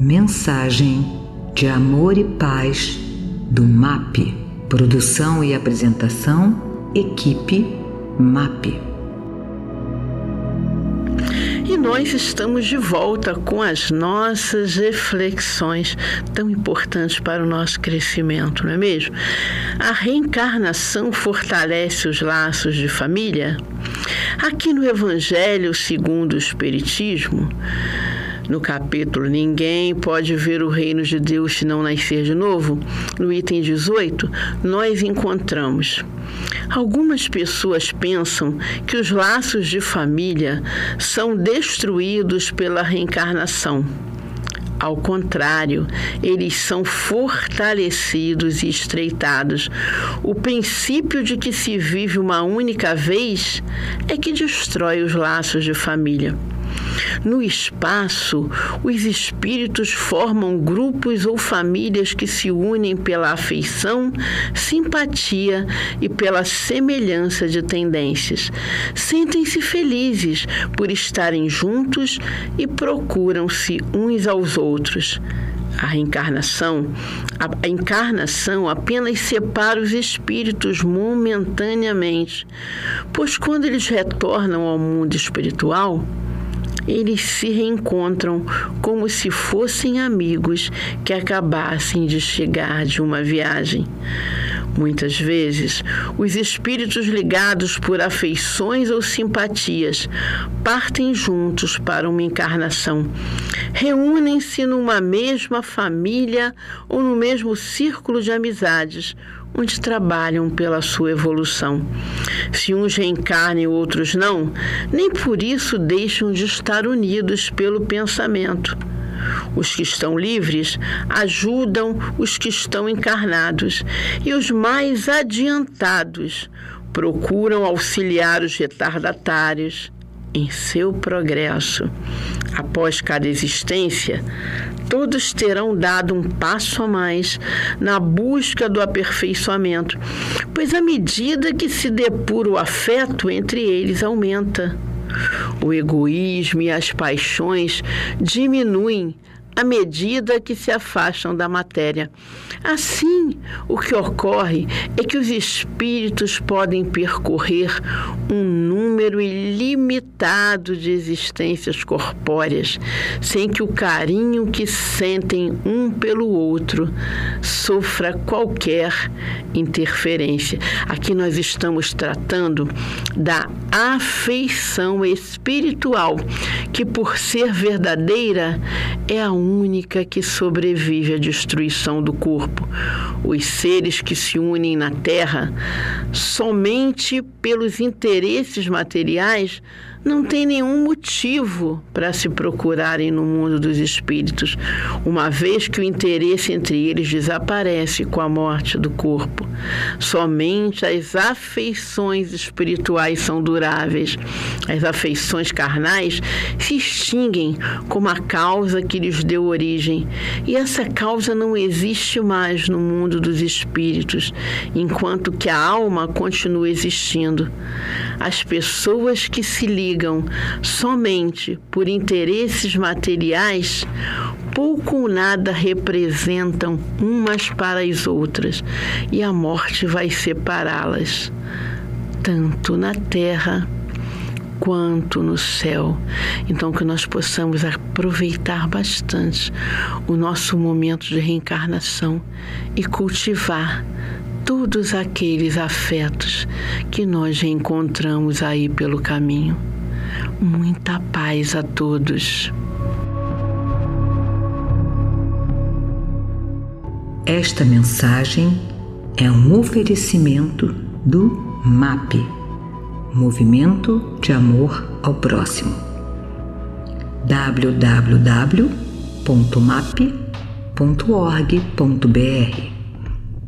Mensagem de amor e paz do MAP. Produção e apresentação, equipe MAP. E nós estamos de volta com as nossas reflexões tão importantes para o nosso crescimento, não é mesmo? A reencarnação fortalece os laços de família? Aqui no Evangelho segundo o Espiritismo, no capítulo Ninguém pode ver o reino de Deus se não nascer de novo, no item 18, nós encontramos. Algumas pessoas pensam que os laços de família são destruídos pela reencarnação. Ao contrário, eles são fortalecidos e estreitados. O princípio de que se vive uma única vez é que destrói os laços de família. No espaço, os espíritos formam grupos ou famílias que se unem pela afeição, simpatia e pela semelhança de tendências. Sentem-se felizes por estarem juntos e procuram-se uns aos outros. A reencarnação, a encarnação apenas separa os espíritos momentaneamente, pois quando eles retornam ao mundo espiritual, eles se reencontram como se fossem amigos que acabassem de chegar de uma viagem. Muitas vezes, os espíritos ligados por afeições ou simpatias partem juntos para uma encarnação. Reúnem-se numa mesma família ou no mesmo círculo de amizades, onde trabalham pela sua evolução. Se uns reencarnam e outros não, nem por isso deixam de estar unidos pelo pensamento. Os que estão livres ajudam os que estão encarnados, e os mais adiantados procuram auxiliar os retardatários em seu progresso. Após cada existência, todos terão dado um passo a mais na busca do aperfeiçoamento, pois à medida que se depura o afeto entre eles aumenta. O egoísmo e as paixões diminuem à medida que se afastam da matéria. Assim, o que ocorre é que os espíritos podem percorrer um número ilimitado de existências corpóreas, sem que o carinho que sentem um pelo outro sofra qualquer interferência. Aqui nós estamos tratando da afeição espiritual, que por ser verdadeira é a única que sobrevive à destruição do corpo. Os seres que se unem na Terra somente pelos interesses materiais não tem nenhum motivo para se procurarem no mundo dos espíritos, uma vez que o interesse entre eles desaparece com a morte do corpo. Somente as afeições espirituais são duráveis. As afeições carnais se extinguem como a causa que lhes deu origem, e essa causa não existe mais no mundo dos espíritos, enquanto que a alma continua existindo. As pessoas que se ligam ligam somente por interesses materiais, pouco ou nada representam umas para as outras e a morte vai separá-las, tanto na terra quanto no céu. Então, que nós possamos aproveitar bastante o nosso momento de reencarnação e cultivar todos aqueles afetos que nós reencontramos aí pelo caminho. Muita paz a todos. Esta mensagem é um oferecimento do MAP Movimento de Amor ao Próximo. www.map.org.br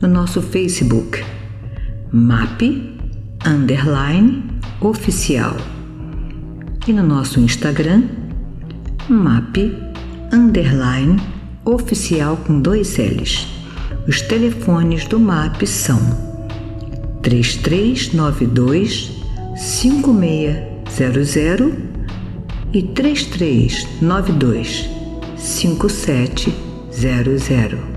No nosso Facebook MAP Underline Oficial e no nosso Instagram, map underline oficial com dois L's. Os telefones do MAP são 3392 5600 e 3392 5700.